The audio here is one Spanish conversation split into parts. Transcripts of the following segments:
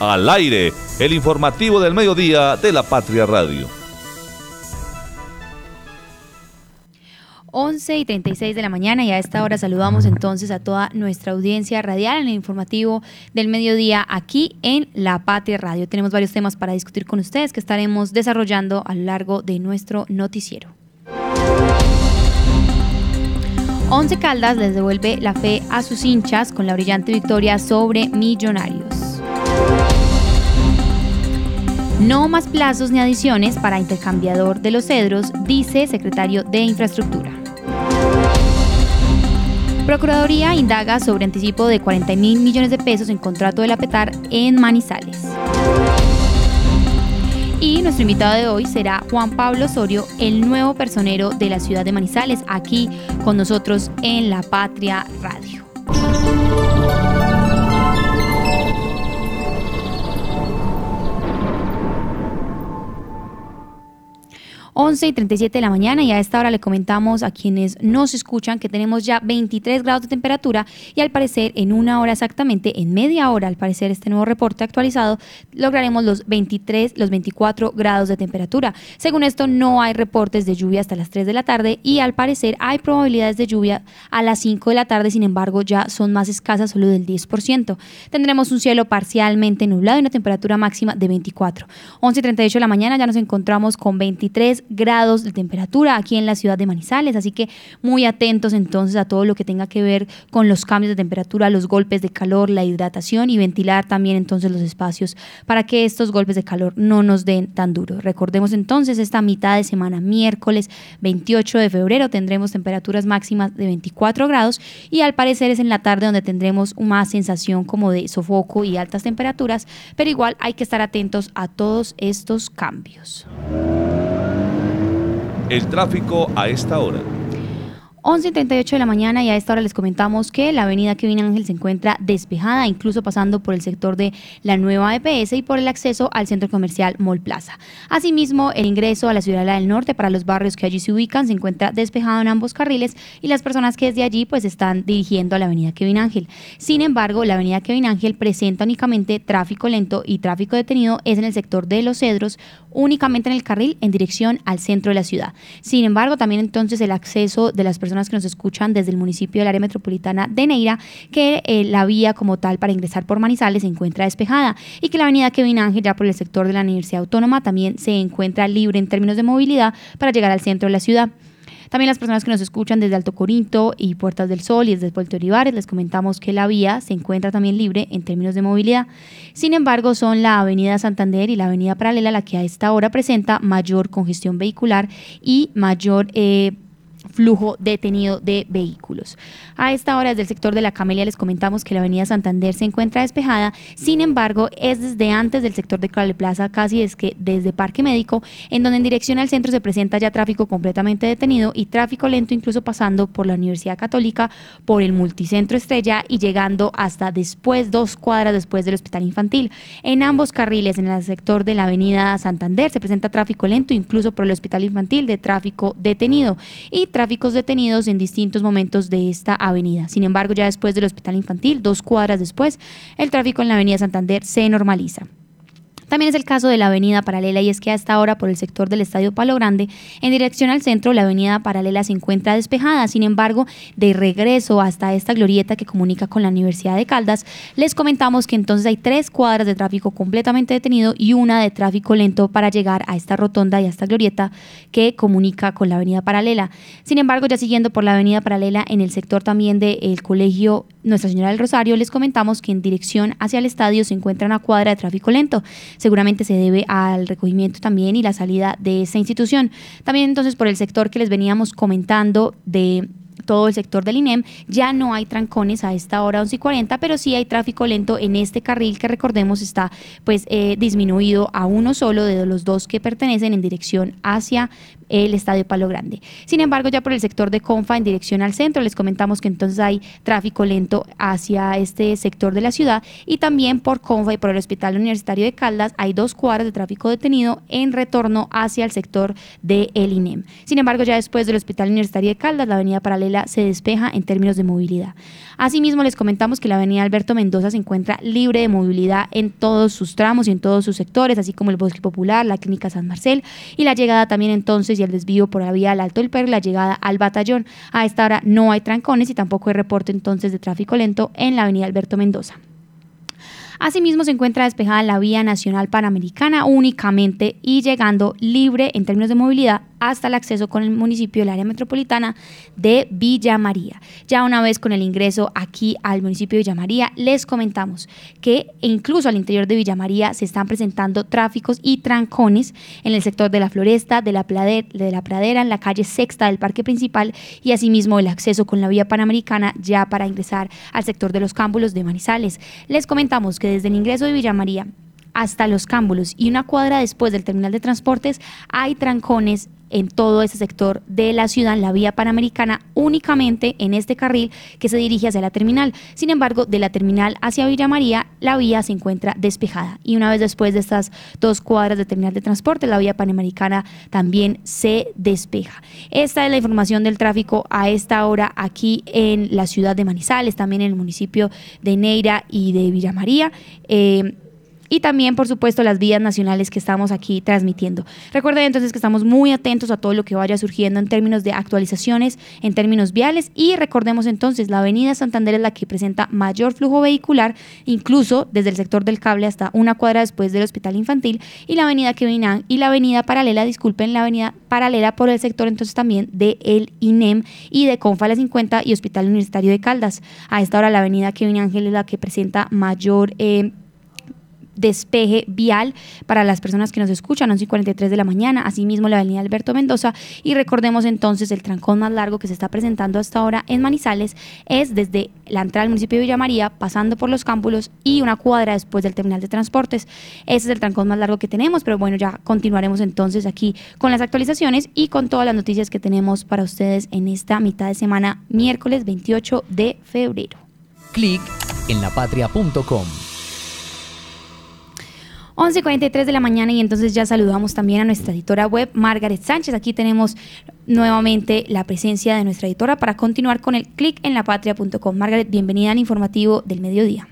Al aire, el informativo del mediodía de la Patria Radio. 11 y 36 de la mañana y a esta hora saludamos entonces a toda nuestra audiencia radial en el informativo del mediodía aquí en La Patria Radio. Tenemos varios temas para discutir con ustedes que estaremos desarrollando a lo largo de nuestro noticiero. Once Caldas les devuelve la fe a sus hinchas con la brillante victoria sobre Millonarios. No más plazos ni adiciones para intercambiador de los cedros, dice secretario de Infraestructura. Procuraduría indaga sobre anticipo de 40 mil millones de pesos en contrato de la PETAR en Manizales. Y nuestro invitado de hoy será Juan Pablo Osorio, el nuevo personero de la ciudad de Manizales, aquí con nosotros en La Patria Radio. 11 y 37 de la mañana y a esta hora le comentamos a quienes nos escuchan que tenemos ya 23 grados de temperatura y al parecer en una hora exactamente, en media hora al parecer este nuevo reporte actualizado, lograremos los 23, los 24 grados de temperatura. Según esto no hay reportes de lluvia hasta las 3 de la tarde y al parecer hay probabilidades de lluvia a las 5 de la tarde, sin embargo ya son más escasas, solo del 10%. Tendremos un cielo parcialmente nublado y una temperatura máxima de 24. 11 y 38 de la mañana ya nos encontramos con 23 grados de temperatura aquí en la ciudad de Manizales, así que muy atentos entonces a todo lo que tenga que ver con los cambios de temperatura, los golpes de calor, la hidratación y ventilar también entonces los espacios para que estos golpes de calor no nos den tan duro. Recordemos entonces esta mitad de semana, miércoles 28 de febrero, tendremos temperaturas máximas de 24 grados y al parecer es en la tarde donde tendremos una sensación como de sofoco y altas temperaturas, pero igual hay que estar atentos a todos estos cambios. El tráfico a esta hora. 11.38 de la mañana y a esta hora les comentamos que la avenida Kevin Ángel se encuentra despejada, incluso pasando por el sector de la nueva EPS y por el acceso al centro comercial Mall Plaza. Asimismo, el ingreso a la Ciudad del Norte para los barrios que allí se ubican se encuentra despejado en ambos carriles y las personas que desde allí pues están dirigiendo a la avenida Kevin Ángel. Sin embargo, la avenida Kevin Ángel presenta únicamente tráfico lento y tráfico detenido es en el sector de Los Cedros, únicamente en el carril en dirección al centro de la ciudad. Sin embargo, también entonces el acceso de las personas que nos escuchan desde el municipio del área metropolitana de Neira, que eh, la vía como tal para ingresar por Manizales se encuentra despejada y que la avenida Kevin Ángel, ya por el sector de la Universidad Autónoma, también se encuentra libre en términos de movilidad para llegar al centro de la ciudad. También las personas que nos escuchan desde Alto Corinto y Puertas del Sol y desde Puerto Olivares, les comentamos que la vía se encuentra también libre en términos de movilidad. Sin embargo, son la Avenida Santander y la Avenida Paralela la que a esta hora presenta mayor congestión vehicular y mayor... Eh, flujo detenido de vehículos. A esta hora, desde el sector de la Camelia, les comentamos que la avenida Santander se encuentra despejada, sin embargo, es desde antes del sector de Clave Plaza, casi es que desde Parque Médico, en donde en dirección al centro se presenta ya tráfico completamente detenido y tráfico lento, incluso pasando por la Universidad Católica, por el Multicentro Estrella y llegando hasta después, dos cuadras después del Hospital Infantil. En ambos carriles, en el sector de la avenida Santander, se presenta tráfico lento, incluso por el Hospital Infantil, de tráfico detenido. Y tráficos detenidos en distintos momentos de esta avenida. Sin embargo, ya después del hospital infantil, dos cuadras después, el tráfico en la avenida Santander se normaliza. También es el caso de la avenida paralela y es que a esta hora por el sector del Estadio Palo Grande, en dirección al centro, la avenida paralela se encuentra despejada. Sin embargo, de regreso hasta esta glorieta que comunica con la Universidad de Caldas, les comentamos que entonces hay tres cuadras de tráfico completamente detenido y una de tráfico lento para llegar a esta rotonda y a esta glorieta que comunica con la avenida paralela. Sin embargo, ya siguiendo por la avenida paralela en el sector también del colegio Nuestra Señora del Rosario, les comentamos que en dirección hacia el estadio se encuentra una cuadra de tráfico lento seguramente se debe al recogimiento también y la salida de esa institución. También entonces por el sector que les veníamos comentando de todo el sector del INEM. Ya no hay trancones a esta hora 11 y 40, pero sí hay tráfico lento en este carril que recordemos está pues eh, disminuido a uno solo de los dos que pertenecen en dirección hacia el estadio Palo Grande. Sin embargo, ya por el sector de Confa en dirección al centro, les comentamos que entonces hay tráfico lento hacia este sector de la ciudad y también por Confa y por el Hospital Universitario de Caldas hay dos cuadras de tráfico detenido en retorno hacia el sector de El INEM. Sin embargo, ya después del Hospital Universitario de Caldas, la avenida paralela se despeja en términos de movilidad. Asimismo, les comentamos que la avenida Alberto Mendoza se encuentra libre de movilidad en todos sus tramos y en todos sus sectores, así como el Bosque Popular, la Clínica San Marcel y la llegada también entonces y el desvío por la vía al Alto del Perro, la llegada al batallón. A esta hora no hay trancones y tampoco hay reporte entonces de tráfico lento en la avenida Alberto Mendoza. Asimismo, se encuentra despejada la vía nacional panamericana únicamente y llegando libre en términos de movilidad hasta el acceso con el municipio del área metropolitana de Villa María. Ya una vez con el ingreso aquí al municipio de Villa María, les comentamos que incluso al interior de Villa María se están presentando tráficos y trancones en el sector de la floresta, de la, de la pradera, en la calle sexta del parque principal y asimismo el acceso con la vía panamericana ya para ingresar al sector de los cámbulos de Manizales. Les comentamos que desde el ingreso de Villa María hasta los cámbulos y una cuadra después del terminal de transportes hay trancones en todo ese sector de la ciudad, la vía panamericana, únicamente en este carril que se dirige hacia la terminal. Sin embargo, de la terminal hacia Villa María, la vía se encuentra despejada. Y una vez después de estas dos cuadras de terminal de transporte, la vía panamericana también se despeja. Esta es la información del tráfico a esta hora aquí en la ciudad de Manizales, también en el municipio de Neira y de Villa María. Eh, y también, por supuesto, las vías nacionales que estamos aquí transmitiendo. Recuerden entonces que estamos muy atentos a todo lo que vaya surgiendo en términos de actualizaciones, en términos viales y recordemos entonces, la avenida Santander es la que presenta mayor flujo vehicular, incluso desde el sector del cable hasta una cuadra después del hospital infantil y la avenida Kevinán y la avenida paralela, disculpen, la avenida paralela por el sector entonces también de el INEM y de Confala 50 y Hospital Universitario de Caldas. A esta hora la avenida Kevin Ángel es la que presenta mayor... Eh, despeje vial para las personas que nos escuchan, 11 y 43 de la mañana, asimismo la avenida Alberto Mendoza y recordemos entonces el trancón más largo que se está presentando hasta ahora en Manizales es desde la entrada al municipio de Villa María, pasando por los cámbulos y una cuadra después del terminal de transportes. Ese es el trancón más largo que tenemos, pero bueno, ya continuaremos entonces aquí con las actualizaciones y con todas las noticias que tenemos para ustedes en esta mitad de semana, miércoles 28 de febrero. Clic en lapatria.com 11.43 de la mañana y entonces ya saludamos también a nuestra editora web, Margaret Sánchez. Aquí tenemos nuevamente la presencia de nuestra editora para continuar con el clic en lapatria.com. Margaret, bienvenida al informativo del mediodía.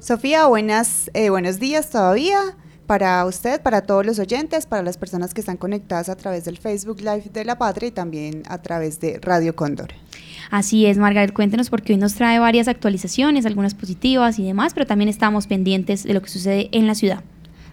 Sofía, buenas, eh, buenos días todavía para usted, para todos los oyentes, para las personas que están conectadas a través del Facebook Live de La Patria y también a través de Radio Cóndor. Así es, Margaret, cuéntenos porque hoy nos trae varias actualizaciones, algunas positivas y demás, pero también estamos pendientes de lo que sucede en la ciudad.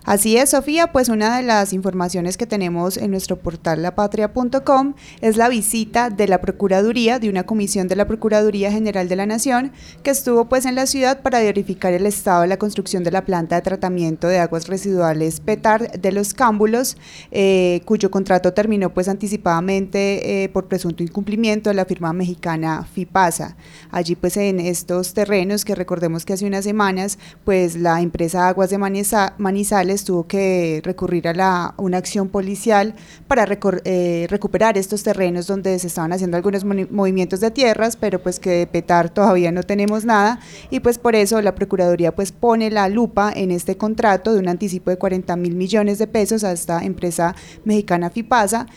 Así es, Sofía, pues una de las informaciones que tenemos en nuestro portal lapatria.com es la visita de la Procuraduría, de una comisión de la Procuraduría General de la Nación, que estuvo pues en la ciudad para verificar el estado de la construcción de la planta de tratamiento de aguas residuales PETAR de los Cámbulos, eh, cuyo contrato terminó pues anticipadamente eh, por presunto incumplimiento de la firma mexicana FIPASA. Allí pues en estos terrenos, que recordemos que hace unas semanas, pues la empresa Aguas de Manizales tuvo que recurrir a una acción policial para eh, recuperar estos terrenos donde se estaban haciendo algunos movimientos de tierras, pero pues que de petar todavía no tenemos nada. Y pues por eso la Procuraduría pues pone la lupa en este contrato de un anticipo de 40 mil millones de pesos a esta empresa mexicana FIPASA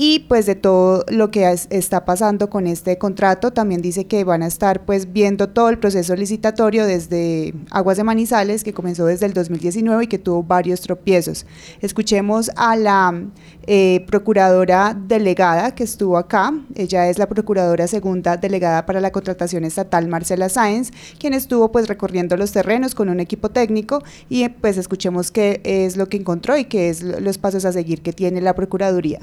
y pues de todo lo que está pasando con este contrato. También dice que van a estar pues viendo todo el proceso licitatorio desde Aguas de Manizales, que comenzó desde el 2019 y que tuvo varios tropiezos. Escuchemos a la eh, procuradora delegada que estuvo acá, ella es la procuradora segunda delegada para la contratación estatal, Marcela Sáenz, quien estuvo pues recorriendo los terrenos con un equipo técnico y pues escuchemos qué es lo que encontró y qué es los pasos a seguir que tiene la Procuraduría.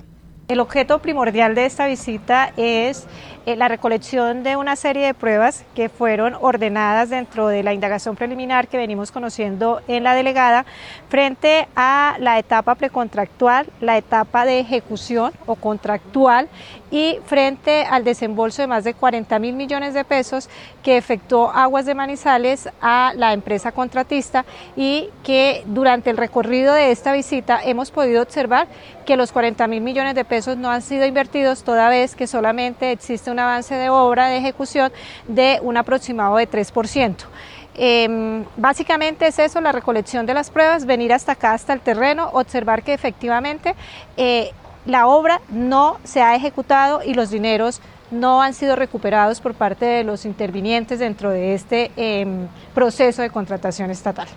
El objeto primordial de esta visita es eh, la recolección de una serie de pruebas que fueron ordenadas dentro de la indagación preliminar que venimos conociendo en la delegada frente a la etapa precontractual, la etapa de ejecución o contractual y frente al desembolso de más de 40 mil millones de pesos que efectuó Aguas de Manizales a la empresa contratista y que durante el recorrido de esta visita hemos podido observar que los 40 mil millones de pesos no han sido invertidos toda vez que solamente existe un avance de obra de ejecución de un aproximado de 3%. Em, básicamente es eso, la recolección de las pruebas, venir hasta acá, hasta el terreno, observar que efectivamente eh, la obra no se ha ejecutado y los dineros no han sido recuperados por parte de los intervinientes dentro de este em, proceso de contratación estatal.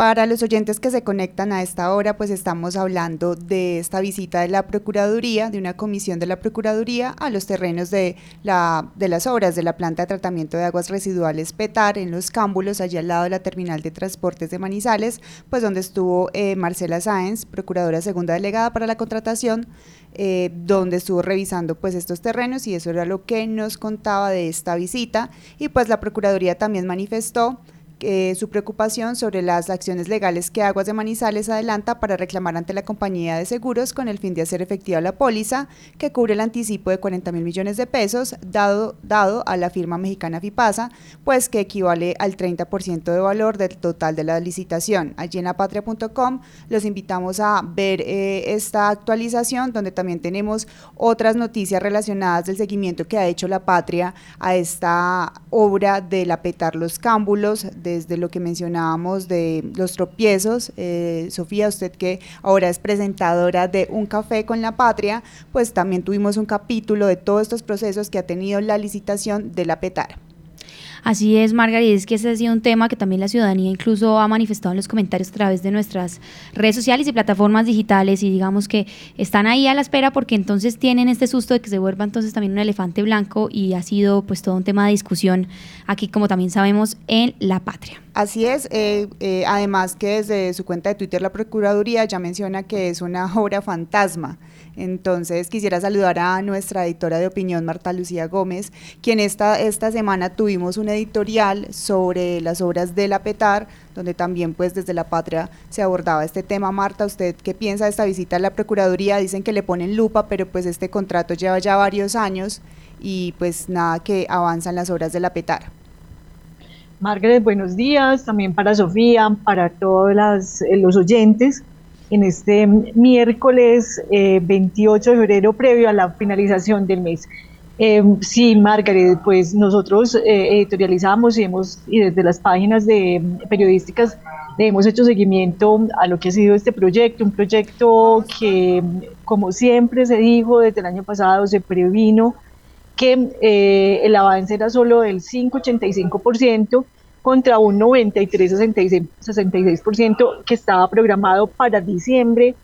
Para los oyentes que se conectan a esta hora, pues estamos hablando de esta visita de la Procuraduría, de una comisión de la Procuraduría a los terrenos de, la, de las obras de la planta de tratamiento de aguas residuales PETAR en Los Cámbulos, allí al lado de la terminal de transportes de Manizales, pues donde estuvo eh, Marcela Sáenz, Procuradora Segunda Delegada para la Contratación, eh, donde estuvo revisando pues estos terrenos y eso era lo que nos contaba de esta visita. Y pues la Procuraduría también manifestó eh, su preocupación sobre las acciones legales que Aguas de Manizales adelanta para reclamar ante la compañía de seguros con el fin de hacer efectiva la póliza que cubre el anticipo de 40 mil millones de pesos dado, dado a la firma mexicana FIPASA, pues que equivale al 30% de valor del total de la licitación. Allí en lapatria.com los invitamos a ver eh, esta actualización donde también tenemos otras noticias relacionadas del seguimiento que ha hecho la Patria a esta obra de la Petar Los Cámbulos, desde lo que mencionábamos de los tropiezos. Eh, Sofía, usted que ahora es presentadora de Un Café con la Patria, pues también tuvimos un capítulo de todos estos procesos que ha tenido la licitación de la PETAR. Así es, Margarita, es que ese ha sido un tema que también la ciudadanía incluso ha manifestado en los comentarios a través de nuestras redes sociales y plataformas digitales y digamos que están ahí a la espera porque entonces tienen este susto de que se vuelva entonces también un elefante blanco y ha sido pues todo un tema de discusión aquí como también sabemos en La Patria. Así es, eh, eh, además que desde su cuenta de Twitter la Procuraduría ya menciona que es una obra fantasma. Entonces quisiera saludar a nuestra editora de opinión, Marta Lucía Gómez, quien esta, esta semana tuvimos un editorial sobre las obras de la PETAR, donde también pues desde la patria se abordaba este tema. Marta, ¿usted qué piensa de esta visita a la Procuraduría? Dicen que le ponen lupa, pero pues este contrato lleva ya varios años y pues nada que avanzan las obras de la PETAR. Margaret, buenos días, también para Sofía, para todos eh, los oyentes en este miércoles 28 eh, de febrero previo a la finalización del mes. Eh, sí, Margaret, pues nosotros eh, editorializamos y, hemos, y desde las páginas de periodísticas le hemos hecho seguimiento a lo que ha sido este proyecto, un proyecto que, como siempre se dijo desde el año pasado, se previno que eh, el avance era solo del 5,85%, contra un 93-66% que estaba programado para diciembre,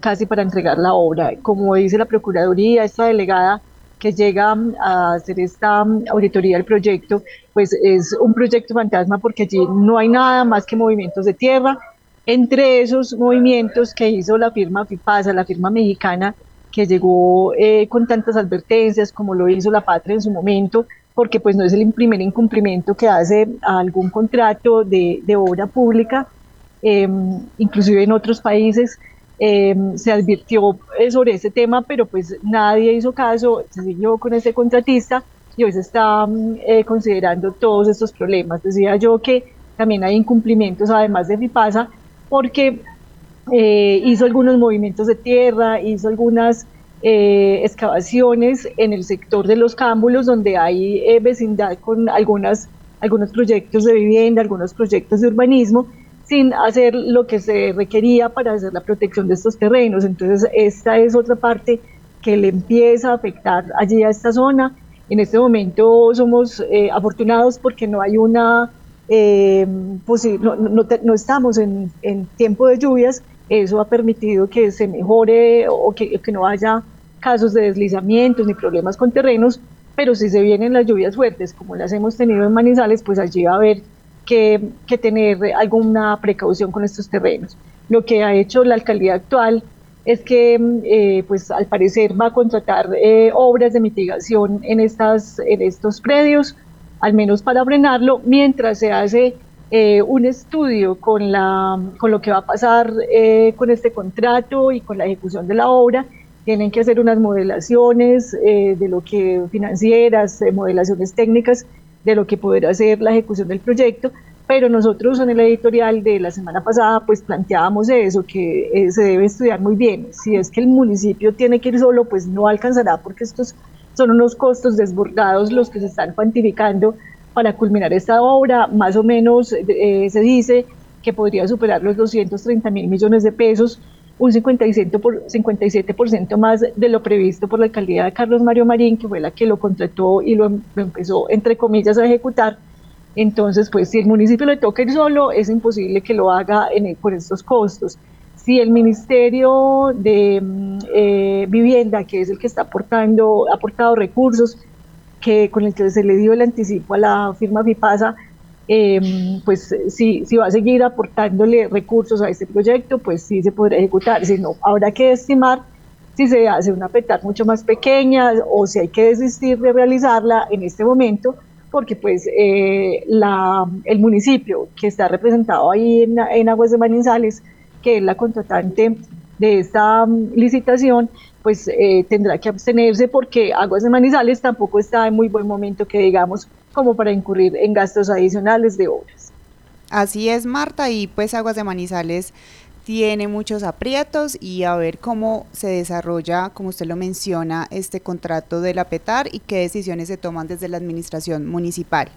casi para entregar la obra. Como dice la Procuraduría, esta delegada que llega a hacer esta auditoría del proyecto, pues es un proyecto fantasma porque allí no hay nada más que movimientos de tierra. Entre esos movimientos que hizo la firma FIPASA, la firma mexicana, que llegó eh, con tantas advertencias como lo hizo la Patria en su momento, porque pues no es el primer incumplimiento que hace a algún contrato de, de obra pública, em, inclusive en otros países em, se advirtió eh, sobre ese tema, pero pues nadie hizo caso, se siguió con ese contratista y hoy se está mm, eh, considerando todos estos problemas. Decía yo que también hay incumplimientos además de FIPASA porque eh, hizo algunos movimientos de tierra, hizo algunas eh, excavaciones en el sector de los cámbulos, donde hay eh, vecindad con algunas, algunos proyectos de vivienda, algunos proyectos de urbanismo, sin hacer lo que se requería para hacer la protección de estos terrenos. Entonces, esta es otra parte que le empieza a afectar allí a esta zona. En este momento somos eh, afortunados porque no hay una, no, no, no, estamos en, en tiempo de lluvias, eso ha permitido que se mejore o que, que no haya casos de deslizamientos ni problemas con terrenos, pero si se vienen las lluvias fuertes, como las hemos tenido en Manizales, pues allí va a haber que, que tener alguna precaución con estos terrenos. Lo que ha hecho la alcaldía actual es que, eh, pues al parecer, va a contratar eh, obras de mitigación en, estas, en estos predios, al menos para frenarlo, mientras se hace eh, un estudio con, la, con lo que va a pasar con este contrato y con la ejecución de la obra tienen que hacer unas modelaciones de lo que financieras, modelaciones técnicas de lo que podrá ser la ejecución del proyecto, pero nosotros en el editorial de la semana pasada pues planteábamos eso, que eh, se debe estudiar muy bien. Si es que el municipio tiene que ir solo, pues no alcanzará porque estos son unos costos desbordados los que se están cuantificando para culminar esta obra. Más o menos se dice que podría superar los 230 mil millones de pesos un 57%, por, 57 más de lo previsto por la alcaldía de Carlos Mario Marín, que fue la que lo contrató y lo, empezó, entre comillas, a ejecutar. Entonces, pues si el municipio le toca ir solo, es imposible que lo haga en, por estos costos. Si el Ministerio de mm, eh, Vivienda, que es el que está aportando, ha aportado recursos, que con el que se le dio el anticipo a la firma FIPASA, Em, pues si, si va a seguir aportándole recursos a este proyecto, pues sí se podrá ejecutar. Si no, habrá que estimar si se hace una petar mucho más pequeña o si hay que desistir de realizarla en este momento, porque pues eh, la, el municipio que está representado ahí en, en Aguas de Manizales, que es la contratante de esta mm, licitación, pues eh, tendrá que abstenerse porque Aguas de Manizales tampoco está en muy buen momento que digamos como para incurrir en gastos adicionales de obras. Así es, Marta, y pues Aguas de Manizales tiene muchos aprietos y a ver cómo se desarrolla, como usted lo menciona, este contrato de la PETAR y qué decisiones se toman desde la administración municipal.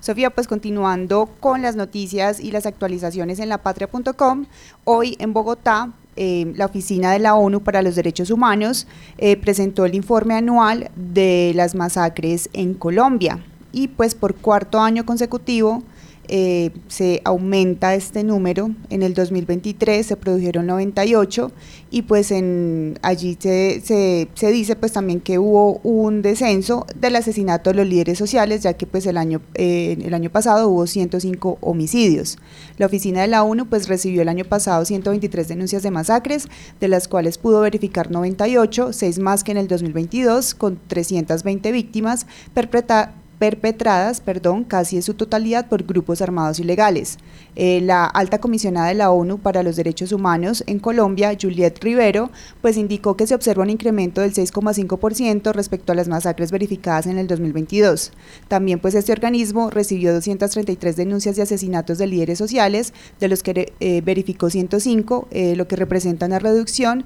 Sofía, pues continuando con las noticias y las actualizaciones en lapatria.com, hoy en Bogotá eh, la Oficina de la ONU para los Derechos Humanos eh, presentó el informe anual de las masacres en Colombia y pues por cuarto año consecutivo eh, se aumenta este número. En el 2023 se produjeron 98 y pues en, allí se, se, dice pues también que hubo un descenso del asesinato de los líderes sociales, ya que pues el año, eh, el año pasado hubo 105 homicidios. La oficina de la ONU pues recibió el año pasado 123 denuncias de masacres, de las cuales pudo verificar 98, 6 más que en el 2022, con 320 víctimas perpetradas perpetradas, perdón, casi en su totalidad por grupos armados ilegales. Eh, la alta comisionada de la ONU para los Derechos Humanos en Colombia, Juliette Rivero, pues indicó que se observa un incremento del 6,5% respecto a las masacres verificadas en el 2022. También pues este organismo recibió 233 denuncias de asesinatos de líderes sociales, de los que eh, verificó 105, eh, lo que representa una reducción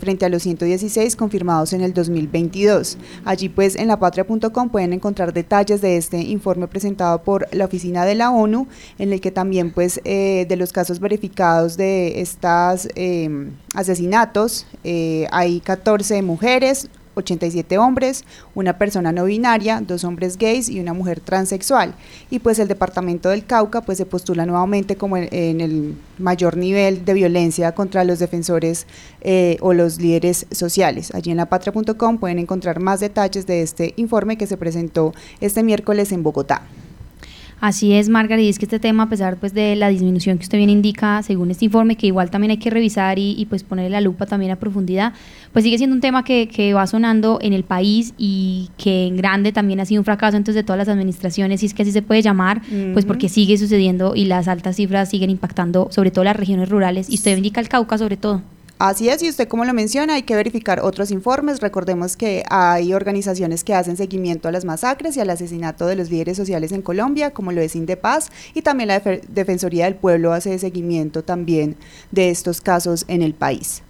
frente a los 116 confirmados en el 2022. Allí pues en lapatria.com pueden encontrar detalles de este informe presentado por la Oficina de la ONU, en el que también pues eh, de los casos verificados de estos em, asesinatos eh, hay 14 mujeres, 87 hombres, una persona no binaria, dos hombres gays y una mujer transexual. Y pues el departamento del Cauca pues se postula nuevamente como en, el mayor nivel de violencia contra los defensores eh, o los líderes sociales. Allí en lapatria.com pueden encontrar más detalles de este informe que se presentó este miércoles en Bogotá. Así es, Margaret, y es que este tema, a pesar pues, de la disminución que usted bien indica, según este informe, que igual también hay que revisar y, pues ponerle la lupa también a profundidad, pues sigue siendo un tema que, que, va sonando en el país y que en grande también ha sido un fracaso entonces de todas las administraciones, y es que así se puede llamar, pues porque sigue sucediendo y las altas cifras siguen impactando sobre todo las regiones rurales, y usted indica el Cauca sobre todo. Así es, y usted como lo menciona, hay que verificar otros informes. Recordemos que hay organizaciones que hacen seguimiento a las masacres y al asesinato de los líderes sociales en Colombia, como lo es Indepaz, y también la Defensoría del Pueblo hace seguimiento también de estos casos en el país.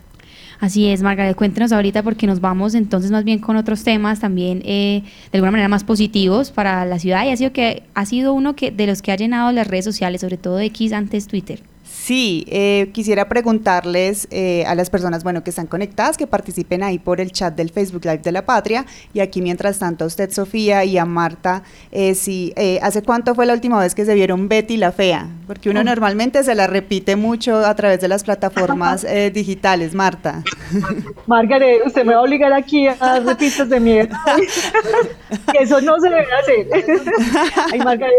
Así es, Margaret, cuéntenos ahorita porque nos vamos entonces más bien con otros temas también eh, de alguna manera más positivos para la ciudad y ha sido que ha sido uno que de los que ha llenado las redes sociales, sobre todo X antes Twitter. Sí, eh, quisiera preguntarles eh, a las personas, bueno, que están conectadas, que participen ahí por el chat del Facebook Live de la Patria. Y aquí, mientras tanto, a usted, Sofía, y a Marta, eh, si, eh, ¿hace cuánto fue la última vez que se vieron Betty la Fea? Porque uno normalmente se la repite mucho a través de las plataformas digitales, Marta. Margaret, usted me va a obligar aquí a repistas de mierda. Eso no se debe hacer. Ay, Margaret,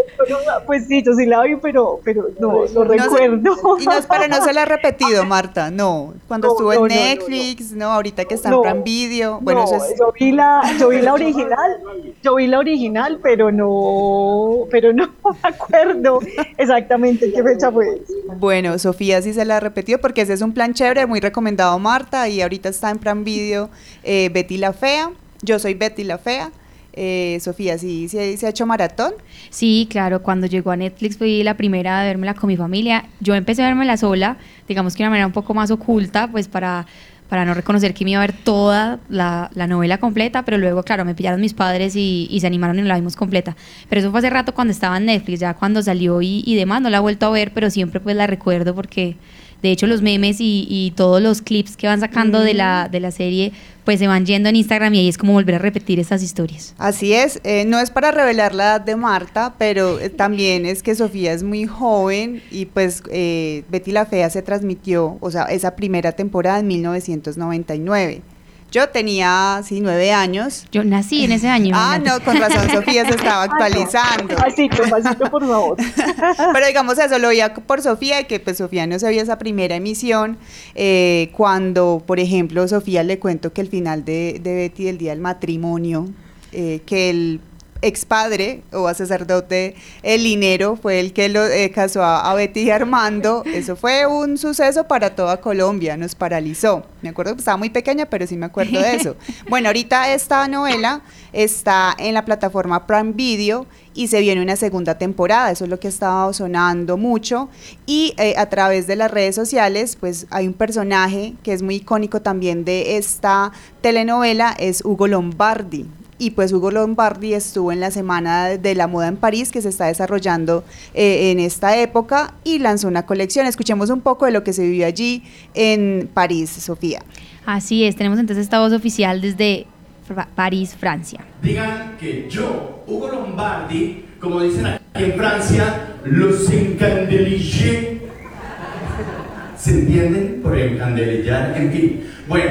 pues sí, yo sí la vi, pero, pero no, no recuerdo. Y no, pero no se la ha repetido, Marta, no. Cuando No, estuvo no, en Netflix, no, ahorita que está en Prime Video. Bueno, no, eso es... yo vi la, yo vi la original, yo vi la original, pero no, pero no me acuerdo exactamente qué fecha fue. Bueno, Sofía sí se la ha repetido porque ese es un plan chévere, muy recomendado Marta y ahorita está en Prime Video eh, Betty la Fea. Yo soy Betty la Fea. Eh, Sofía, ¿sí, se ha hecho maratón? Sí, claro, cuando llegó a Netflix fui la primera a vérmela con mi familia. Yo empecé a vérmela sola, digamos que de una manera un poco más oculta, pues para, para no reconocer que me iba a ver toda la, la novela completa, pero luego, claro, me pillaron mis padres y, y se animaron y la vimos completa. Pero eso fue hace rato cuando estaba en Netflix, ya cuando salió y, y demás, no la he vuelto a ver, pero siempre pues la recuerdo porque de hecho los memes y, y todos los clips que van sacando de, la, de la serie pues se van yendo en Instagram y ahí es como volver a repetir estas historias. Así es, eh, no es para revelar la edad de Marta, pero eh, también es que Sofía es muy joven y pues eh, Betty la Fea se transmitió, o sea, esa primera temporada en 1999. Yo tenía, sí, nueve años. Yo nací en ese año. Ah, no, con razón Sofía se estaba actualizando. Pasito, pasito, por favor. Pero digamos eso, lo veía por Sofía, que pues Sofía no sabía esa primera emisión, eh, cuando, por ejemplo, Sofía le cuento que el final de, de Betty, el día del matrimonio, eh, que el expadre o a sacerdote, el linero, fue el que lo eh, casó a, a Betty y Armando. Eso fue un suceso para toda Colombia, nos paralizó. Me acuerdo que estaba muy pequeña, pero sí me acuerdo de eso. Bueno, ahorita esta novela está en la plataforma Prime Video y se viene una segunda temporada, eso es lo que estaba sonando mucho. Y eh, a través de las redes sociales, pues hay un personaje que es muy icónico también de esta telenovela, es Hugo Lombardi. Y pues Hugo Lombardi estuvo en la Semana de la Moda en París que se está desarrollando eh, en esta época y lanzó una colección. Escuchemos un poco de lo que se vivió allí en París, Sofía. Así es, tenemos entonces esta voz oficial desde Fra- París, Francia. Digan que yo, Hugo Lombardi, como dicen aquí en Francia, los encandelillé. ¿Se entienden? Por encandelillar, en fin. Bueno,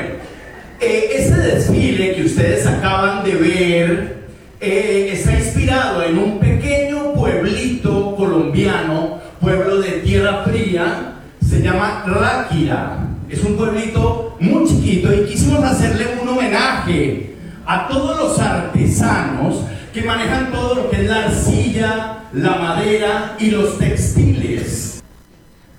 eh, ese desfile que ustedes acaban de ver eh, está inspirado en un pequeño pueblito colombiano, pueblo de tierra fría, se llama Ráquira. Es un pueblito muy chiquito y quisimos hacerle un homenaje a todos los artesanos que manejan todo lo que es la arcilla, la madera y los textiles.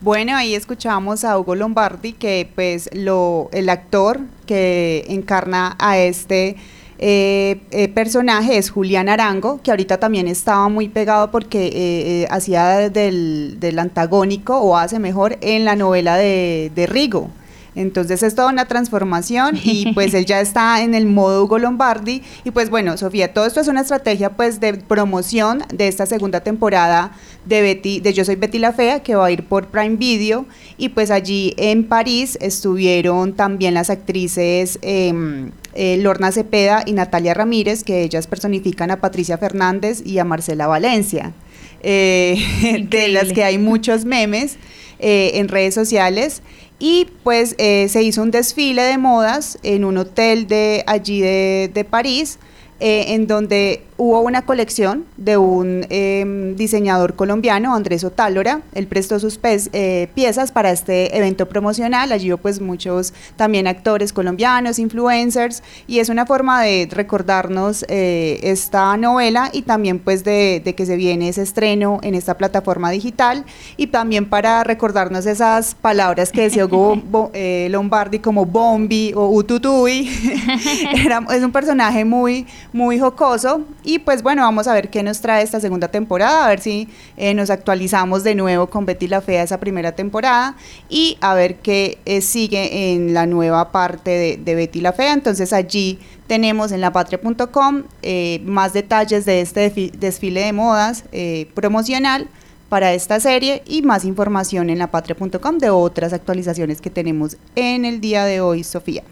Bueno, ahí escuchamos a Hugo Lombardi, que pues lo, el actor que encarna a este eh, eh, personaje es Julián Arango, que ahorita también estaba muy pegado porque eh, eh, hacía del, del antagónico, o hace mejor, en la novela de, de Rigo. Entonces es toda una transformación y pues él ya está en el modo Hugo Lombardi. Y pues bueno, Sofía, todo esto es una estrategia pues de promoción de esta segunda temporada de Betty, de Yo soy Betty la Fea, que va a ir por Prime Video. Y pues allí en París estuvieron también las actrices em, eh, Lorna Cepeda y Natalia Ramírez, que ellas personifican a Patricia Fernández y a Marcela Valencia, eh, de las que hay muchos memes eh, en redes sociales. Y pues eh, se hizo un desfile de modas en un hotel de allí de, de París, eh, en donde hubo una colección de un em, diseñador colombiano, Andrés Otálora. Él prestó sus eh, piezas para este evento promocional. Allí hubo pues muchos también actores colombianos, influencers, y es una forma de recordarnos eh, esta novela y también pues de, de que se viene ese estreno en esta plataforma digital y también para recordarnos esas palabras que decía Hugo Bo- eh, Lombardi como Bombi o Ututui. Era- es un personaje muy, muy jocoso y pues bueno, vamos a ver qué nos trae esta segunda temporada, a ver si eh, nos actualizamos de nuevo con Betty la Fea esa primera temporada y a ver qué eh, sigue en la nueva parte de, Betty la Fea. Entonces allí tenemos en lapatria.com eh, más detalles de este desfile de modas eh, promocional para esta serie y más información en lapatria.com de otras actualizaciones que tenemos en el día de hoy, Sofía.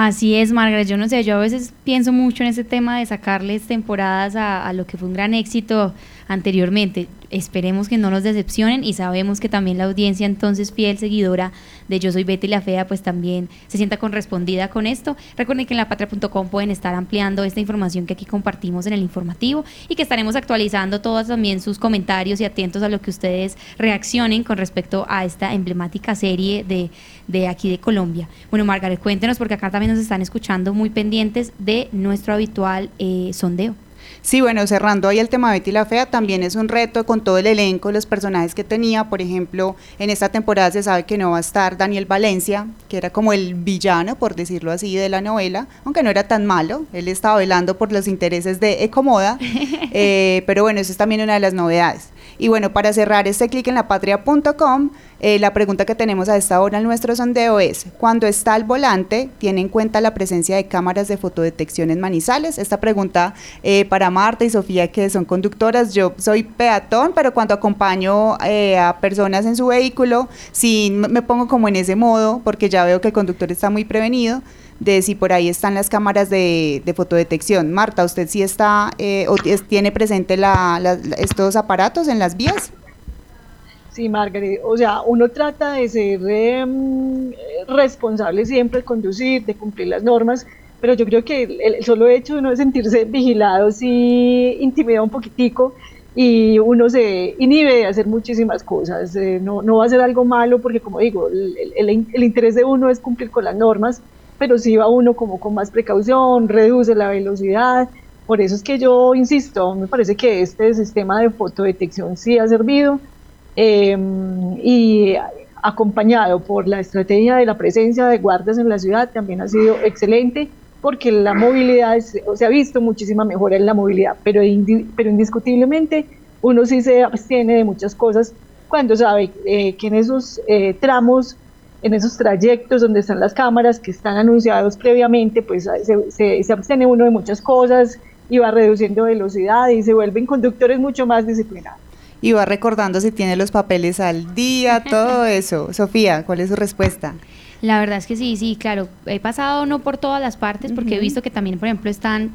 Así es, Margaret. Yo no sé, yo a veces pienso mucho en ese tema de sacarles temporadas a, a lo que fue un gran éxito anteriormente. Esperemos que no nos decepcionen y sabemos que también la audiencia entonces fiel seguidora de Yo Soy Betty la Fea pues también se sienta correspondida con esto. Recuerden que en lapatria.com pueden estar ampliando esta información que aquí compartimos en el informativo y que estaremos actualizando todos también sus comentarios y atentos a lo que ustedes reaccionen con respecto a esta emblemática serie de, de aquí de Colombia. Bueno, Margaret, cuéntenos porque acá también nos están escuchando muy pendientes de nuestro habitual eh, sondeo. Sí, bueno, cerrando ahí el tema de Betty la Fea, también es un reto con todo el elenco, los personajes que tenía. Por ejemplo, en esta temporada se sabe que no va a estar Daniel Valencia, que era como el villano, por decirlo así, de la novela, aunque no era tan malo. Él estaba velando por los intereses de Ecomoda. eh, pero bueno, eso es también una de las novedades. Y bueno, para cerrar este clic en lapatria.com, eh, la pregunta que tenemos a esta hora en nuestro sondeo es, cuando está al volante, ¿tiene en cuenta la presencia de cámaras de fotodetección en Manizales? Esta pregunta eh, para Marta y Sofía, que son conductoras, yo soy peatón, pero cuando acompaño eh, a personas en su vehículo, sí me pongo como en ese modo, porque ya veo que el conductor está muy prevenido de si por ahí están las cámaras de, de fotodetección. Marta, ¿usted sí está eh, o tiene presente la, estos aparatos en las vías? Sí, Margaret, o sea, uno trata de ser eh, responsable siempre, de conducir, de cumplir las normas, pero yo creo que el, solo hecho de uno sentirse vigilado sí intimida un poquitico y uno se inhibe de hacer muchísimas cosas. Eh, no, no va a ser algo malo porque, como digo, el, el interés de uno es cumplir con las normas, pero si va uno como con más precaución, reduce la velocidad. Por eso es que yo insisto, me parece que este sistema de fotodetección sí ha servido eh, y acompañado por la estrategia de la presencia de guardias en la ciudad también ha sido excelente porque la movilidad, es, o se ha visto muchísima mejora en la movilidad, pero, indi, pero indiscutiblemente uno sí se abstiene de muchas cosas cuando sabe eh, que en esos eh, tramos en esos trayectos donde están las cámaras que están anunciados previamente, pues se, se, se, abstiene uno de muchas cosas y va reduciendo velocidad y se vuelven conductores mucho más disciplinados. Y va recordando si tiene los papeles al día, todo eso. Sofía, ¿cuál es su respuesta? La verdad es que sí, sí, claro. He pasado no por todas las partes, porque uh -huh. he visto que también, por ejemplo, están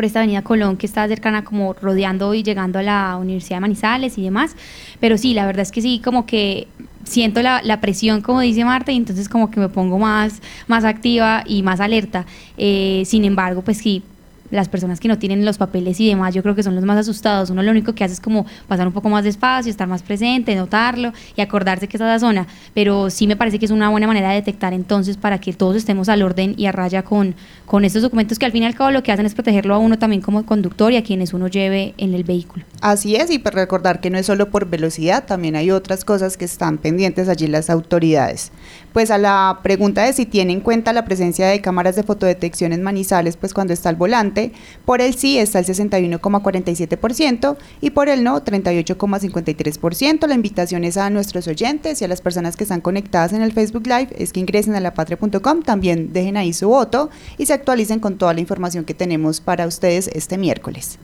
por esta avenida Colón que está cercana como rodeando y llegando a la Universidad de Manizales y demás. Pero sí, la verdad es que sí, como que siento la, la, presión, como dice Marta, y entonces como que me pongo más, más activa y más alerta. Eh, sin embargo, pues sí, las personas que no tienen los papeles y demás, yo creo que son los más asustados. Uno lo único que hace es como pasar un poco más despacio, estar más presente, notarlo y acordarse que está la zona. Pero sí me parece que es una buena manera de detectar entonces para que todos estemos al orden y a raya con, con estos documentos que al fin y al cabo lo que hacen es protegerlo a uno también como conductor y a quienes uno lleve en el vehículo. Así es, y para recordar que no es solo por velocidad, también hay otras cosas que están pendientes allí las autoridades. Pues a la pregunta de si tiene en cuenta la presencia de cámaras de fotodetección en Manizales, pues cuando está al volante, por el sí está el 61,47% y por el no 38,53%. La invitación es a nuestros oyentes y a las personas que están conectadas en el Facebook Live es que ingresen a lapatria.com, también dejen ahí su voto y se actualicen con toda la información que tenemos para ustedes este miércoles.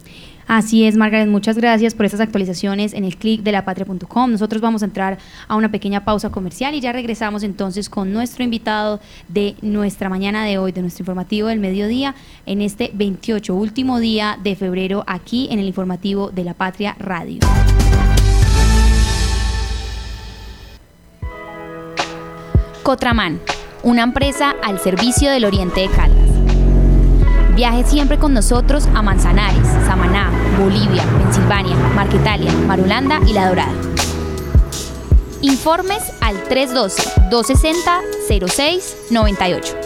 Así es, Margaret, muchas gracias por estas actualizaciones en el clic de lapatria.com. Nosotros vamos a entrar a una pequeña pausa comercial y ya regresamos entonces con nuestro invitado de nuestra mañana de hoy, de nuestro informativo del mediodía, en este 28, último día de febrero, aquí en el informativo de La Patria Radio. Cotraman, una empresa al servicio del Oriente de Caldas. Viaje siempre con nosotros a Manzanares, Samaná, Bolivia, Pensilvania, Marquetalia, Marulanda y La Dorada. Informes al 312-260-0698.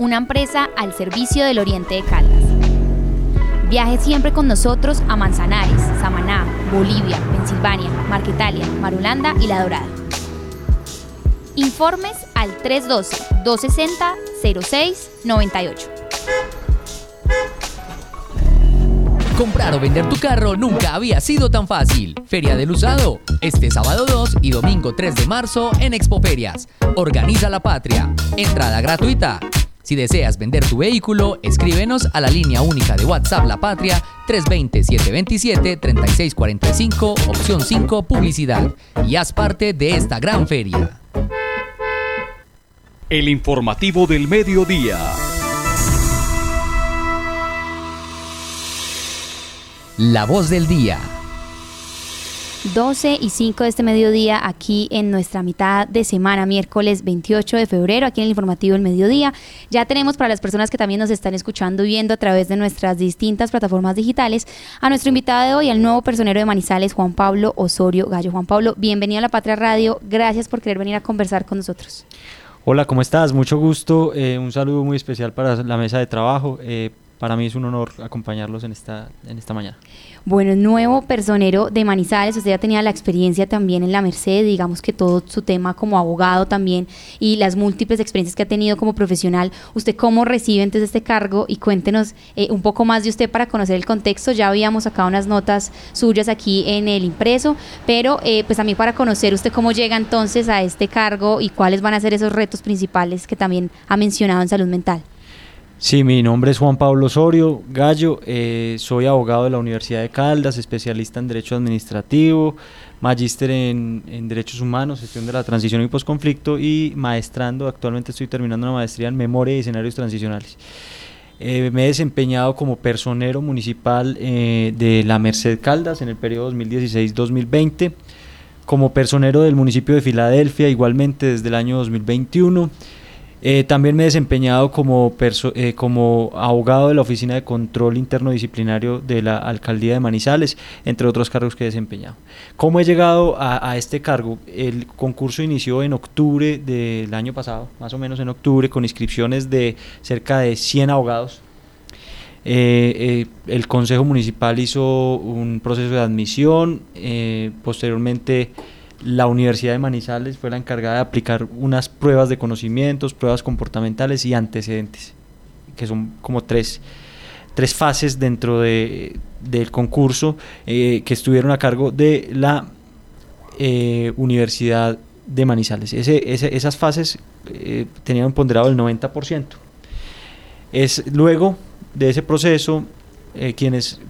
una empresa al servicio del Oriente de Caldas. Viaje siempre con nosotros a Manzanares, Samaná, Bolivia, Pensilvania, Marquetalia, Marulanda y La Dorada. Informes al 312-260-0698. Comprar o vender tu carro nunca había sido tan fácil. Feria del Usado, este sábado 2 y domingo 3 de marzo en Expoferias. Organiza la patria. Entrada gratuita. Si deseas vender tu vehículo, escríbenos a la línea única de WhatsApp La Patria 320-727-3645, opción 5, publicidad. Y haz parte de esta gran feria. El informativo del mediodía. La voz del día. 12 y 5 de este mediodía aquí en nuestra mitad de semana, miércoles 28 de febrero, aquí en el informativo del mediodía. Ya tenemos para las personas que también nos están escuchando y viendo a través de nuestras distintas plataformas digitales a nuestro invitado de hoy, al nuevo personero de Manizales, Juan Pablo Osorio Gallo. Juan Pablo, bienvenido a La Patria Radio. Gracias por querer venir a conversar con nosotros. Hola, ¿cómo estás? Mucho gusto. Eh, un saludo muy especial para la mesa de trabajo. Eh, para mí es un honor acompañarlos en esta, en esta mañana. Bueno, nuevo personero de Manizales, usted ya tenía la experiencia también en la Merced, digamos que todo su tema como abogado también y las múltiples experiencias que ha tenido como profesional. ¿Usted cómo recibe entonces este cargo? Y cuéntenos eh, un poco más de usted para conocer el contexto. Ya habíamos sacado unas notas suyas aquí en el impreso, pero eh, pues también para conocer usted cómo llega entonces a este cargo y cuáles van a ser esos retos principales que también ha mencionado en salud mental. Sí, mi nombre es Juan Pablo Osorio Gallo, eh, soy abogado de la Universidad de Caldas, especialista en Derecho Administrativo, magíster en, Derechos Humanos, Gestión de la Transición y Postconflicto y maestrando, actualmente estoy terminando una maestría en Memoria y Escenarios Transicionales. Eh, me he desempeñado como personero municipal eh, de la Merced Caldas en el periodo 2016-2020, como personero del municipio de Filadelfia igualmente desde el año 2021 eh, también me he desempeñado como, eh, como abogado de la Oficina de Control Interno Disciplinario de la Alcaldía de Manizales, entre otros cargos que he desempeñado. ¿Cómo he llegado a, a, este cargo? El concurso inició en octubre del año pasado, más o menos en octubre, con inscripciones de cerca de 100 abogados. Eh, el Consejo Municipal hizo un proceso de admisión, posteriormente la Universidad de Manizales fue la encargada de aplicar unas pruebas de conocimientos, pruebas comportamentales y antecedentes, que son como tres, tres fases dentro de, del concurso eh, que estuvieron a cargo de la eh, Universidad de Manizales. Ese, esas fases eh, tenían ponderado del 90%. Es luego de ese proceso quienes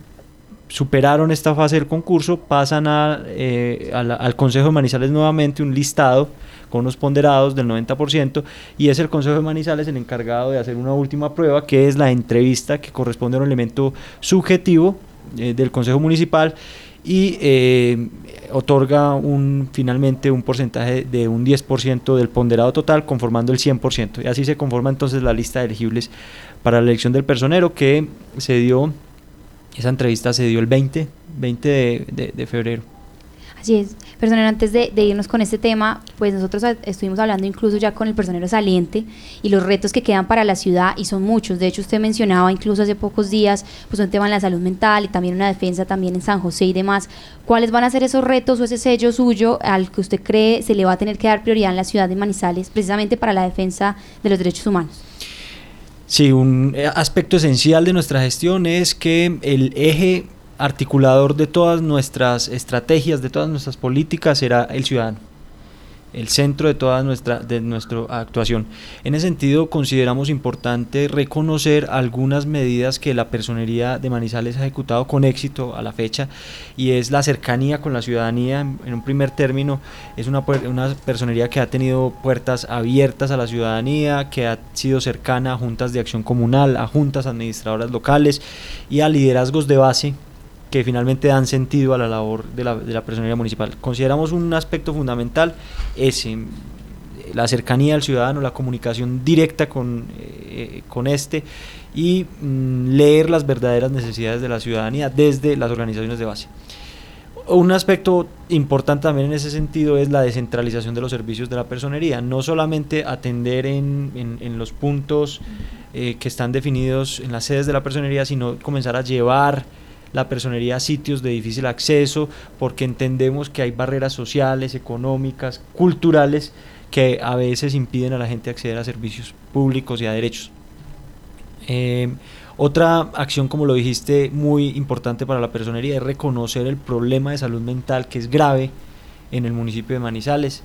superaron esta fase del concurso, pasan eh, al Consejo de Manizales nuevamente un listado con unos ponderados del 90% y es el Consejo de Manizales el encargado de hacer una última prueba que es la entrevista que corresponde a un elemento subjetivo eh, del Consejo Municipal y eh, otorga un, finalmente un porcentaje de un 10% del ponderado total conformando el 100% y así se conforma entonces la lista de elegibles para la elección del personero que se dio esa entrevista se dio el 20, 20 de, de, febrero. Así es. Personero, antes de, irnos con este tema, pues nosotros estuvimos hablando incluso ya con el personero saliente y los retos que quedan para la ciudad y son muchos. De hecho, usted mencionaba incluso hace pocos días pues un tema en la salud mental y también una defensa también en San José y demás. ¿Cuáles van a ser esos retos o ese sello suyo al que usted cree se le va a tener que dar prioridad en la ciudad de Manizales precisamente para la defensa de los derechos humanos? Sí, un eh, aspecto esencial de nuestra gestión es que el eje articulador de todas nuestras estrategias, de todas nuestras políticas, será el ciudadano el centro de toda nuestra, de nuestra actuación. En ese sentido, consideramos importante reconocer algunas medidas que la personería de Manizales ha ejecutado con éxito a la fecha y es la cercanía con la ciudadanía. En un primer término, es una, una personería que ha tenido puertas abiertas a la ciudadanía, que ha sido cercana a juntas de acción comunal, a juntas administradoras locales y a liderazgos de base que finalmente dan sentido a la labor de la, de la personería municipal. Consideramos un aspecto fundamental ese, la cercanía al ciudadano, la comunicación directa con, eh, con este y mm, leer las verdaderas necesidades de la ciudadanía desde las organizaciones de base. Un aspecto importante también en ese sentido es la descentralización de los servicios de la personería, no solamente atender en, en, en los puntos eh, que están definidos en las sedes de la personería, sino comenzar a llevar la personería a sitios de difícil acceso, porque entendemos que hay barreras sociales, económicas, culturales, que a veces impiden a la gente acceder a servicios públicos y a derechos. Eh, otra acción, como lo dijiste, muy importante para la personería es reconocer el problema de salud mental que es grave en el municipio de Manizales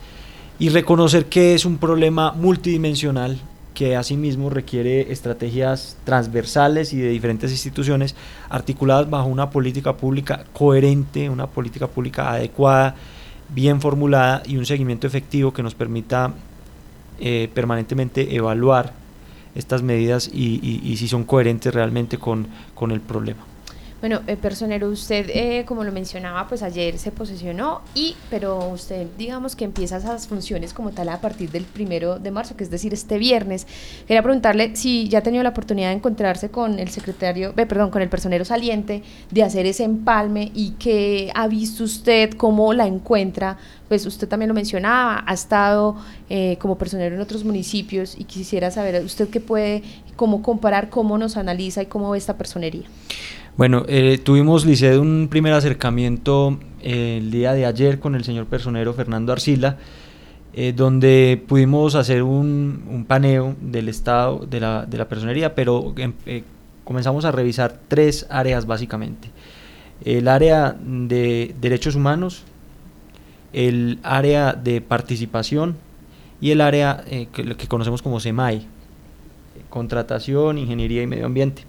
y reconocer que es un problema multidimensional que asimismo requiere estrategias transversales y de diferentes instituciones articuladas bajo una política pública coherente, una política pública adecuada, bien formulada y un seguimiento efectivo que nos permita eh, permanentemente evaluar estas medidas y, si son coherentes realmente con, con el problema. Bueno, eh, personero, usted, eh, como lo mencionaba, pues ayer se posesionó, y, pero usted, digamos que empieza esas funciones como tal a partir del primero de marzo, que es decir, este viernes. Quería preguntarle si ya ha tenido la oportunidad de encontrarse con el secretario, eh, perdón, con el personero saliente, de hacer ese empalme y qué ha visto usted, cómo la encuentra. Pues usted también lo mencionaba, ha estado eh, como personero en otros municipios y quisiera saber usted qué puede, cómo comparar, cómo nos analiza y cómo ve esta personería. Bueno, eh, tuvimos, Liced, un primer acercamiento eh, el día de ayer con el señor personero Fernando Arcila, eh, donde pudimos hacer un, paneo del estado de la, de la personería, pero em, comenzamos a revisar tres áreas básicamente. El área de derechos humanos, el área de participación y el área que, que conocemos como SEMAI, contratación, ingeniería y medio ambiente.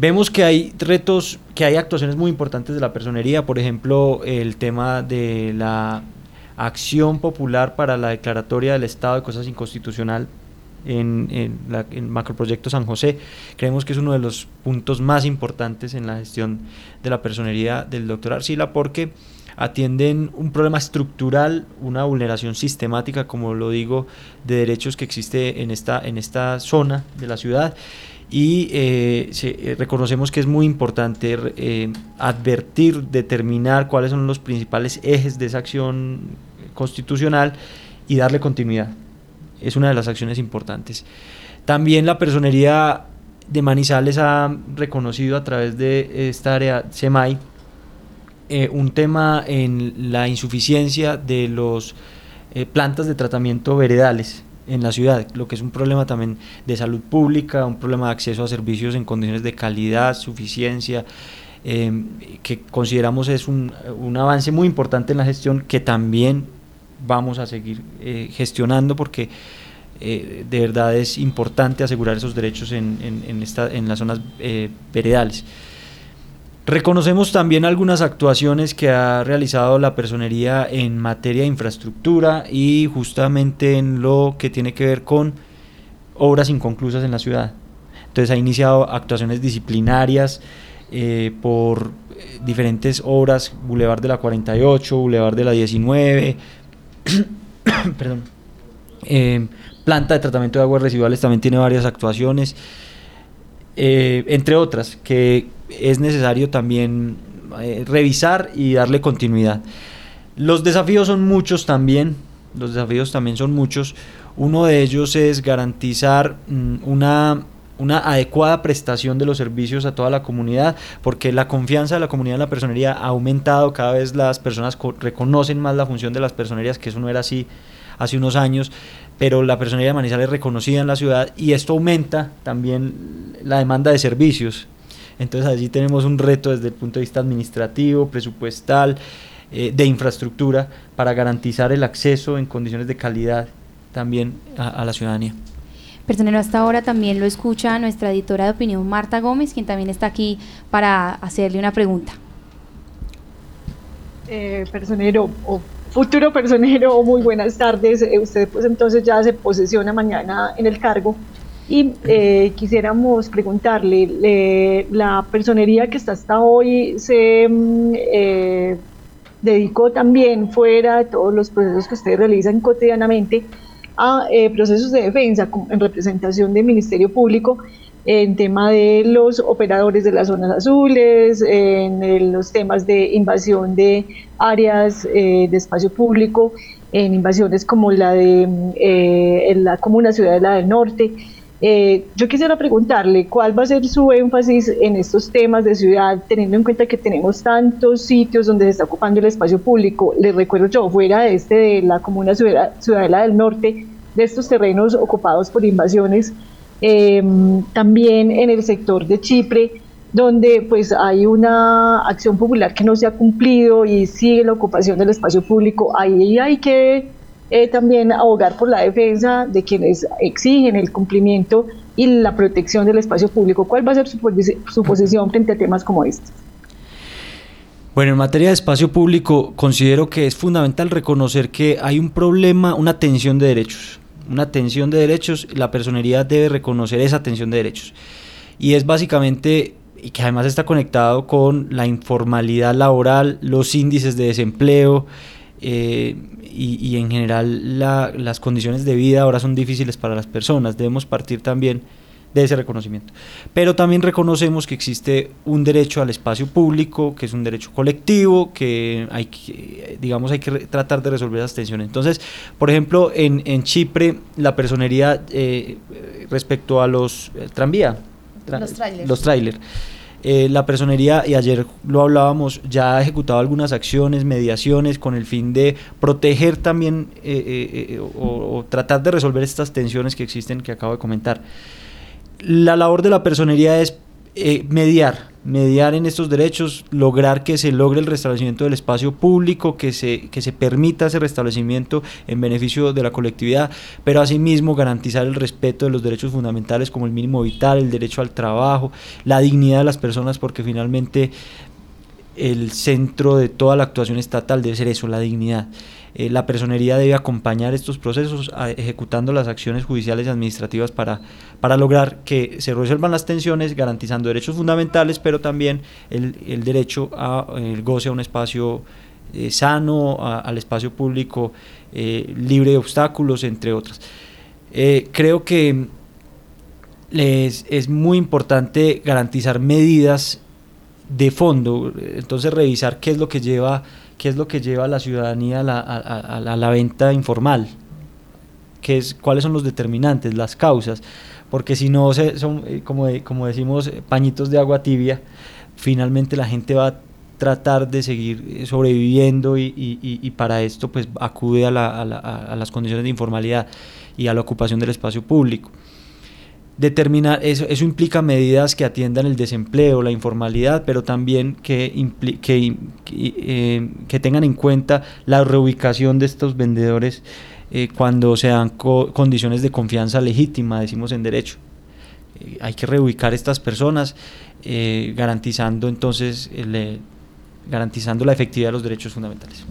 Vemos que hay retos, que hay actuaciones muy importantes de la personería, por ejemplo, el tema de la acción popular para la declaratoria del estado de cosas inconstitucional en, en, el macroproyecto San José. Creemos que es uno de los puntos más importantes en la gestión de la personería del doctor Arcila porque atienden un problema estructural, una vulneración sistemática, como lo digo, de derechos que existe en esta, en esta zona de la ciudad y eh, eh, reconocemos que es muy importante eh, advertir, determinar cuáles son los principales ejes de esa acción constitucional y darle continuidad. Es una de las acciones importantes. También la personería de Manizales ha reconocido a través de esta área SEMAI un tema en la insuficiencia de los plantas de tratamiento veredales en la ciudad, lo que es un problema también de salud pública, un problema de acceso a servicios en condiciones de calidad, suficiencia, em, que consideramos es un, un, avance muy importante en la gestión que también vamos a seguir eh, gestionando porque eh, de verdad es importante asegurar esos derechos en, en, en, en las zonas eh, veredales. Reconocemos también algunas actuaciones que ha realizado la personería en materia de infraestructura y justamente en lo que tiene que ver con obras inconclusas en la ciudad. Entonces ha iniciado actuaciones disciplinarias eh, por eh, diferentes obras, Boulevard de la 48, Boulevard de la 19, perdón, eh, planta de tratamiento de aguas residuales también tiene varias actuaciones, entre otras, que es necesario también eh, revisar y darle continuidad. Los desafíos son muchos también, los desafíos también son muchos. Uno de ellos es garantizar mm, una, una adecuada prestación de los servicios a toda la comunidad, porque la confianza de la comunidad en la personería ha aumentado, cada vez las personas reconocen más la función de las personerías, que eso no era así hace unos años, pero la personería de Manizales es reconocida en la ciudad y esto aumenta también la demanda de servicios entonces allí tenemos un reto desde el punto de vista administrativo, presupuestal, eh, de infraestructura, para garantizar el acceso en condiciones de calidad también a, la ciudadanía. Personero, hasta ahora también lo escucha nuestra editora de opinión, Marta Gómez, quien también está aquí para hacerle una pregunta. Eh, personero o futuro personero, muy buenas tardes. Eh, usted pues entonces ya se posesiona mañana en el cargo. Y eh, quisiéramos preguntarle, la personería que está hasta hoy se mm, eh, dedicó también fuera de todos los procesos que ustedes realizan cotidianamente a eh, procesos de defensa en representación del Ministerio Público en tema de los operadores de las zonas azules, en los temas de invasión de áreas de espacio público, en invasiones como la de la Comuna Ciudadela del Norte. Eh, yo quisiera preguntarle cuál va a ser su énfasis en estos temas de ciudad, teniendo en cuenta que tenemos tantos sitios donde se está ocupando el espacio público. Les recuerdo yo, fuera de este de la comuna ciudadela del norte, de estos terrenos ocupados por invasiones, eh, también en el sector de Chipre, donde pues hay una acción popular que no se ha cumplido y sigue la ocupación del espacio público. Ahí hay que eh, también abogar por la defensa de quienes exigen el cumplimiento y la protección del espacio público. ¿Cuál va a ser su, posición frente a temas como este? Bueno, en materia de espacio público, considero que es fundamental reconocer que hay un problema, una tensión de derechos. Una tensión de derechos, la personería debe reconocer esa tensión de derechos. Y es básicamente, y que además está conectado con la informalidad laboral, los índices de desempleo, eh, y, en general las condiciones de vida ahora son difíciles para las personas. Debemos partir también de ese reconocimiento. Pero también reconocemos que existe un derecho al espacio público, que es un derecho colectivo, que hay que, digamos, hay que tratar de resolver esas tensiones. Entonces, por ejemplo, en, en Chipre, la personería eh, respecto a los eh, tranvía, los trailers. Los trailers eh, la personería, y ayer lo hablábamos, ya ha ejecutado algunas acciones, mediaciones, con el fin de proteger también eh, eh, o, tratar de resolver estas tensiones que existen que acabo de comentar. La labor de la personería es mediar, mediar en estos derechos, lograr que se logre el restablecimiento del espacio público, que se, que se permita ese restablecimiento en beneficio de la colectividad, pero asimismo garantizar el respeto de los derechos fundamentales como el mínimo vital, el derecho al trabajo, la dignidad de las personas, porque finalmente el centro de toda la actuación estatal debe ser eso, la dignidad. Eh, la personería debe acompañar estos procesos ejecutando las acciones judiciales y administrativas para, para lograr que se resuelvan las tensiones, garantizando derechos fundamentales, pero también el, el derecho a el goce a un espacio eh, sano, al espacio público eh, libre de obstáculos, entre otras. creo que les, es muy importante garantizar medidas de fondo, entonces revisar qué es lo que lleva qué es lo que lleva a la ciudadanía a la, a, la venta informal, ¿Qué es, cuáles son los determinantes, las causas, porque si no son, eh, como, como decimos, eh, pañitos de agua tibia, finalmente la gente va a tratar de seguir eh, sobreviviendo y, y, para esto pues acude a, la, a, las condiciones de informalidad y a la ocupación del espacio público determinar, eso, implica medidas que atiendan el desempleo, la informalidad, pero también que, eh, tengan en cuenta la reubicación de estos vendedores eh, cuando se dan condiciones de confianza legítima, decimos en derecho. Eh, hay que reubicar estas personas garantizando entonces garantizando la efectividad de los derechos fundamentales.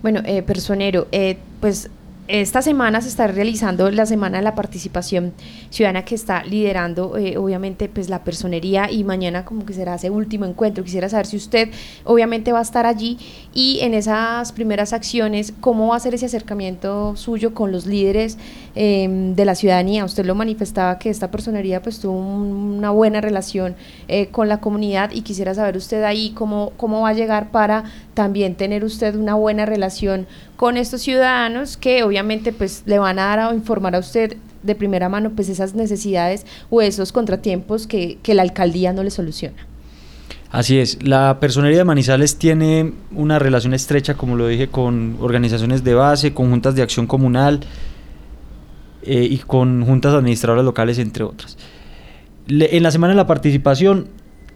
Bueno, personero, pues esta semana se está realizando la semana de la participación ciudadana que está liderando eh, obviamente pues la personería y mañana como que será ese último encuentro. Quisiera saber si usted obviamente va a estar allí y en esas primeras acciones, cómo va a ser ese acercamiento suyo con los líderes em, de la ciudadanía. Usted lo manifestaba que esta personería pues tuvo una buena relación eh, con la comunidad y quisiera saber usted ahí cómo, cómo va a llegar para también tener usted una buena relación con estos ciudadanos que obviamente pues le van a dar a informar a usted de primera mano pues esas necesidades o esos contratiempos que, la alcaldía no le soluciona. Así es, la personería de Manizales tiene una relación estrecha, como lo dije, con organizaciones de base, con juntas de acción comunal eh, y con juntas administradoras locales, entre otras. en la semana de la participación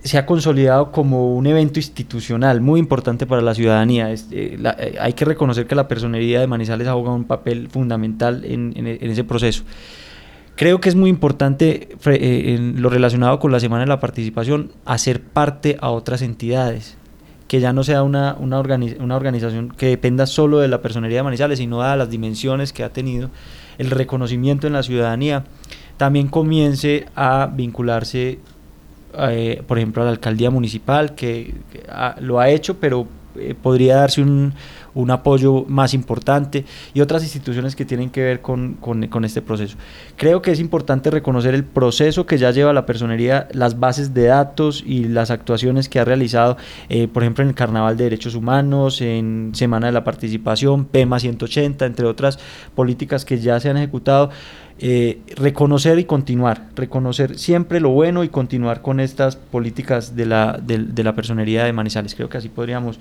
se ha consolidado como un evento institucional muy importante para la ciudadanía. Eh, eh, hay que reconocer que la personería de Manizales ha jugado un papel fundamental en, ese proceso. Creo que es muy importante eh, en lo relacionado con la semana de la participación hacer parte a otras entidades, que ya no sea una, una, una organización que dependa solo de la personería de Manizales, sino a las dimensiones que ha tenido, el reconocimiento en la ciudadanía, también comience a vincularse eh, por ejemplo, a la alcaldía municipal, que, lo ha hecho, pero eh, podría darse un, un apoyo más importante y otras instituciones que tienen que ver con, con, este proceso. Creo que es importante reconocer el proceso que ya lleva la personería, las bases de datos y las actuaciones que ha realizado, eh, por ejemplo, en el Carnaval de Derechos Humanos, en Semana de la Participación, PEMA 180, entre otras políticas que ya se han ejecutado. Eh, reconocer y continuar, reconocer siempre lo bueno y continuar con estas políticas de la, de, la personería de Manizales. Creo que así podríamos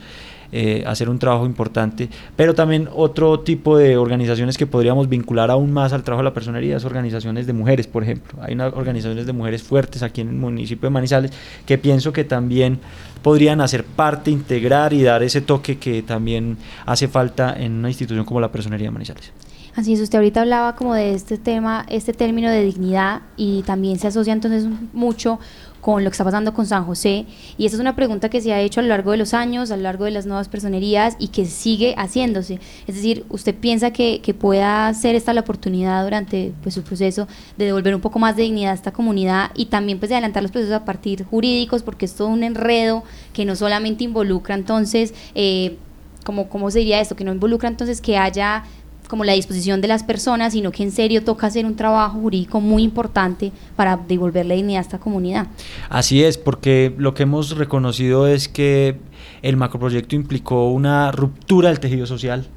eh, hacer un trabajo importante, pero también otro tipo de organizaciones que podríamos vincular aún más al trabajo de la personería es organizaciones de mujeres, por ejemplo. Hay unas organizaciones de mujeres fuertes aquí en el municipio de Manizales que pienso que también podrían hacer parte, integrar y dar ese toque que también hace falta en una institución como la personería de Manizales. Así es, usted ahorita hablaba como de este tema, este término de dignidad y también se asocia entonces mucho con lo que está pasando con San José. Y esa es una pregunta que se ha hecho a lo largo de los años, a lo largo de las nuevas personerías y que sigue haciéndose. Es decir, ¿usted piensa que, que pueda ser esta la oportunidad durante pues, su proceso de devolver un poco más de dignidad a esta comunidad y también pues, de adelantar los procesos a partir jurídicos? Porque es todo un enredo que no solamente involucra entonces, eh, como, ¿cómo se diría esto? Que no involucra entonces que haya como la disposición de las personas, sino que en serio toca hacer un trabajo jurídico muy importante para devolverle dignidad a esta comunidad. Así es, porque lo que hemos reconocido es que el macroproyecto implicó una ruptura del tejido social,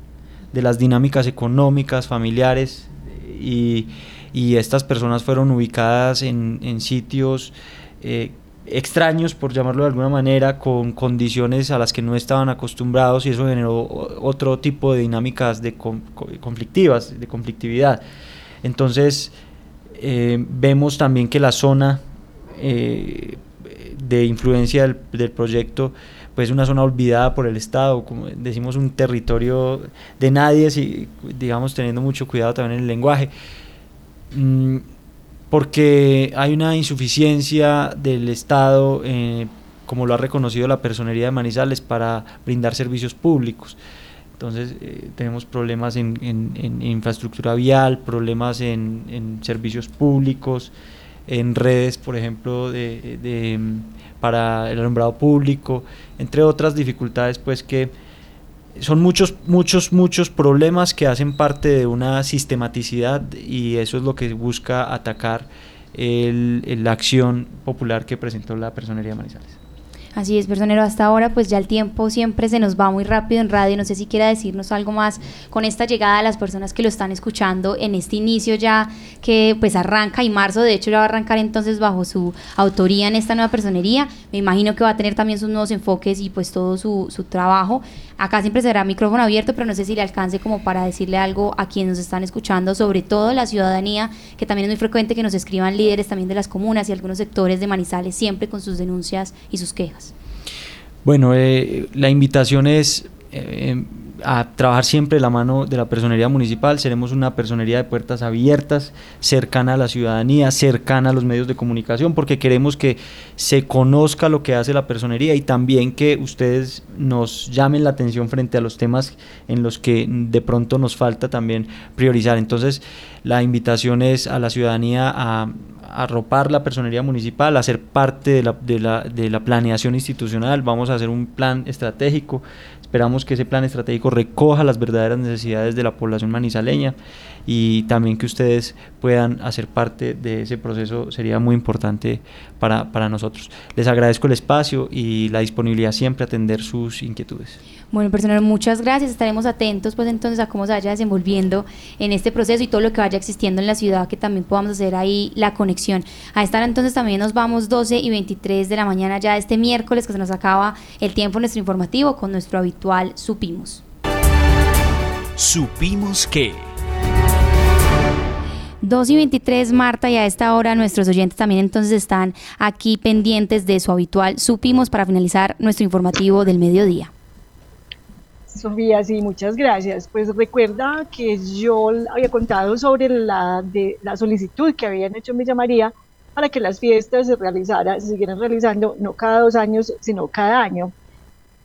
de las dinámicas económicas, familiares, y, estas personas fueron ubicadas en, sitios eh, extraños, por llamarlo de alguna manera, con condiciones a las que no estaban acostumbrados y eso generó otro tipo de dinámicas de conflictivas, de conflictividad. Entonces, eh, vemos también que la zona eh, de influencia del, proyecto pues una zona olvidada por el Estado, como decimos un territorio de nadie, si, digamos teniendo mucho cuidado también en el lenguaje. Mm, porque hay una insuficiencia del Estado, eh, como lo ha reconocido la personería de Manizales, para brindar servicios públicos. Entonces eh, tenemos problemas en, infraestructura vial, problemas en, servicios públicos, en redes, por ejemplo, de, para el alumbrado público, entre otras dificultades pues que son muchos, muchos, muchos problemas que hacen parte de una sistematicidad y eso es lo que busca atacar el, la acción popular que presentó la personería Manizales. Así es, personero, hasta ahora pues ya el tiempo siempre se nos va muy rápido en radio, no sé si quiera decirnos algo más con esta llegada de las personas que lo están escuchando en este inicio ya que pues arranca y marzo de hecho ya va a arrancar entonces bajo su autoría en esta nueva personería, me imagino que va a tener también sus nuevos enfoques y pues todo su, su trabajo, acá siempre será micrófono abierto, pero no sé si le alcance como para decirle algo a quienes nos están escuchando, sobre todo la ciudadanía, que también es muy frecuente que nos escriban líderes también de las comunas y algunos sectores de Manizales siempre con sus denuncias y sus quejas. Bueno, eh, la invitación es eh, a trabajar siempre la mano de la personería municipal. Seremos una personería de puertas abiertas, cercana a la ciudadanía, cercana a los medios de comunicación, porque queremos que se conozca lo que hace la personería y también que ustedes nos llamen la atención frente a los temas en los que de pronto nos falta también priorizar. Entonces, la invitación es a la ciudadanía a arropar la personería municipal, a ser parte de la, de, la, de la planeación institucional, vamos a hacer un plan estratégico, esperamos que ese plan estratégico recoja las verdaderas necesidades de la población manizaleña y también que ustedes puedan hacer parte de ese proceso sería muy importante para, para nosotros. Les agradezco el espacio y la disponibilidad siempre a atender sus inquietudes. Bueno, personal, muchas gracias. Estaremos atentos pues entonces a cómo se vaya desenvolviendo en este proceso y todo lo que vaya existiendo en la ciudad, que también podamos hacer ahí la conexión. A estar entonces también nos vamos 12 y 23 de la mañana ya este miércoles que se nos acaba el tiempo nuestro informativo con nuestro habitual Supimos. Supimos que... 2 y 23, Marta, y a esta hora nuestros oyentes también entonces están aquí pendientes de su habitual Supimos para finalizar nuestro informativo del mediodía. Sofía, sí, muchas gracias. Pues recuerda que yo había contado sobre la, de, la solicitud que habían hecho en Villa María para que las fiestas se realizaran, se siguieran realizando no cada dos años, sino cada año.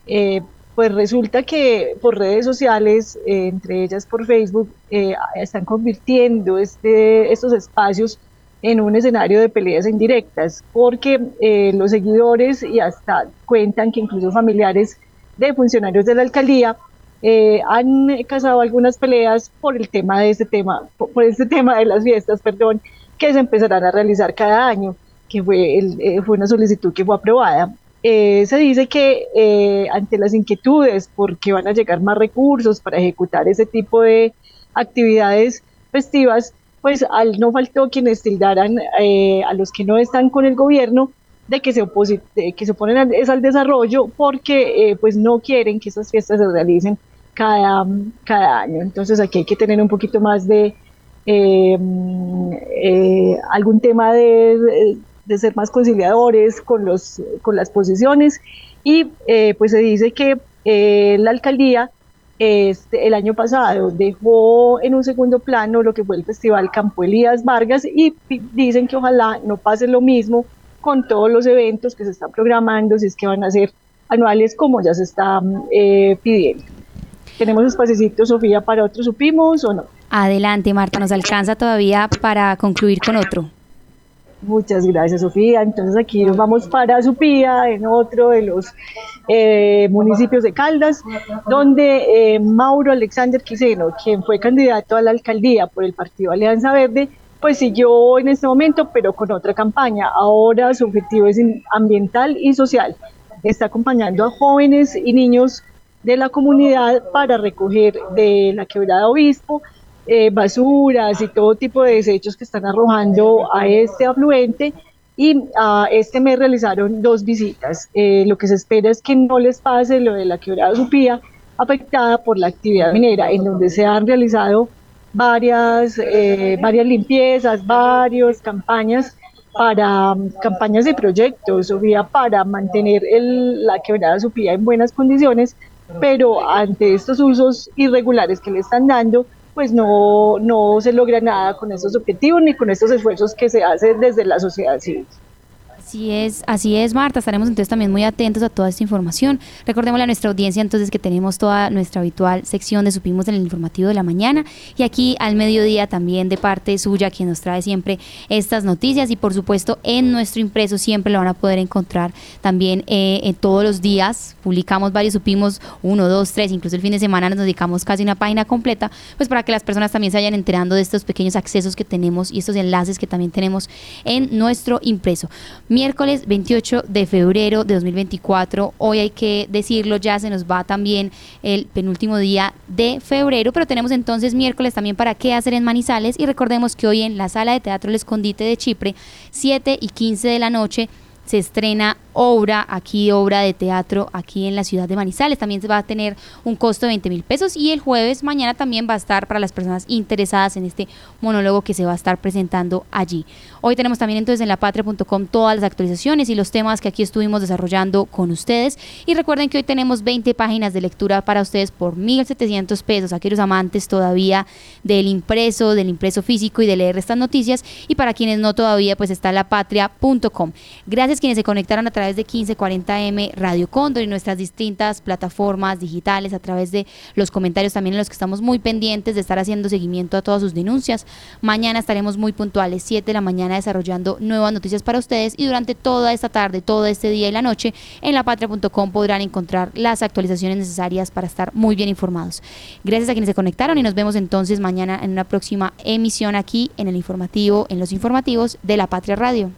Eh, pues resulta que por redes sociales, eh, entre ellas por Facebook, eh, están convirtiendo este, estos espacios en un escenario de peleas indirectas, porque los seguidores y hasta cuentan que incluso familiares de funcionarios de la alcaldía eh, han casado algunas peleas por el tema de este tema, por, este tema de las fiestas, perdón, que se empezarán a realizar cada año, que fue, eh, fue una solicitud que fue aprobada. Eh, se dice que ante las inquietudes, porque van a llegar más recursos para ejecutar ese tipo de actividades festivas, pues al no faltó quienes tildaran a los que no están con el gobierno de que se, que se oponen al, al desarrollo porque pues no quieren que esas fiestas se realicen cada, cada año. Entonces aquí hay que tener un poquito más de em, eh, algún tema de, de, ser más conciliadores con, los, con las posiciones y eh, pues se dice que eh, la alcaldía este, el año pasado dejó en un segundo plano lo que fue el Festival Campo Elías Vargas y dicen que ojalá no pase lo mismo con todos los eventos que se están programando, si es que van a ser anuales como ya se está pidiendo. ¿Tenemos espacio, Sofía, para otro supimos o no? Adelante, Marta, nos alcanza todavía para concluir con otro. Muchas gracias, Sofía. Entonces aquí nos vamos para Supía, en otro de los eh, municipios de Caldas, donde eh, Mauro Alexander Quiseno, quien fue candidato a la alcaldía por el partido Alianza Verde, pues siguió en este momento, pero con otra campaña. Ahora su objetivo es ambiental y social. Está acompañando a jóvenes y niños de la comunidad para recoger de la quebrada obispo eh, basuras y todo tipo de desechos que están arrojando a este afluente y a este mes realizaron dos visitas. Eh, lo que se espera es que no les pase lo de la quebrada Supía afectada por la actividad minera, en donde se han realizado varias, eh, varias limpiezas, varias campañas para campañas de proyectos, o vía para mantener el, la quebrada Supía en buenas condiciones, pero ante estos usos irregulares que le están dando, pues no, no se logra nada con estos objetivos ni con estos esfuerzos que se hacen desde la sociedad civil. Así es, así es, Marta. Estaremos entonces también muy atentos a toda esta información. Recordemos a nuestra audiencia entonces que tenemos toda nuestra habitual sección de Supimos en el informativo de la mañana y aquí al mediodía también de parte suya quien nos trae siempre estas noticias y por supuesto en nuestro impreso siempre lo van a poder encontrar también eh, todos los días. Publicamos varios Supimos, uno, dos, tres, incluso el fin de semana nos dedicamos casi una página completa, pues para que las personas también se vayan enterando de estos pequeños accesos que tenemos y estos enlaces que también tenemos en nuestro impreso miércoles 28 de febrero de 2024. Hoy hay que decirlo, ya se nos va también el penúltimo día de febrero, pero tenemos entonces miércoles también para qué hacer en Manizales y recordemos que hoy en la sala de teatro El Escondite de Chipre, 7 y 15 de la noche, se estrena obra, aquí obra de teatro, aquí en la ciudad de Manizales. También se va a tener un costo de 20 mil pesos y el jueves mañana también va a estar para las personas interesadas en este monólogo que se va a estar presentando allí. Hoy tenemos también entonces en lapatria.com todas las actualizaciones y los temas que aquí estuvimos desarrollando con ustedes. Y recuerden que hoy tenemos 20 páginas de lectura para ustedes por 1.700 pesos, aquellos amantes todavía del impreso, del impreso físico y de leer estas noticias. Y para quienes no todavía, pues está lapatria.com. Gracias quienes se conectaron a través de 1540M Radio Cóndor y nuestras distintas plataformas digitales, a través de los comentarios también en los que estamos muy pendientes de estar haciendo seguimiento a todas sus denuncias. Mañana estaremos muy puntuales, 7 de la mañana, desarrollando nuevas noticias para ustedes y durante toda esta tarde, todo este día y la noche, en lapatria.com podrán encontrar las actualizaciones necesarias para estar muy bien informados. Gracias a quienes se conectaron y nos vemos entonces mañana en una próxima emisión aquí en el informativo, en los informativos de La Patria Radio.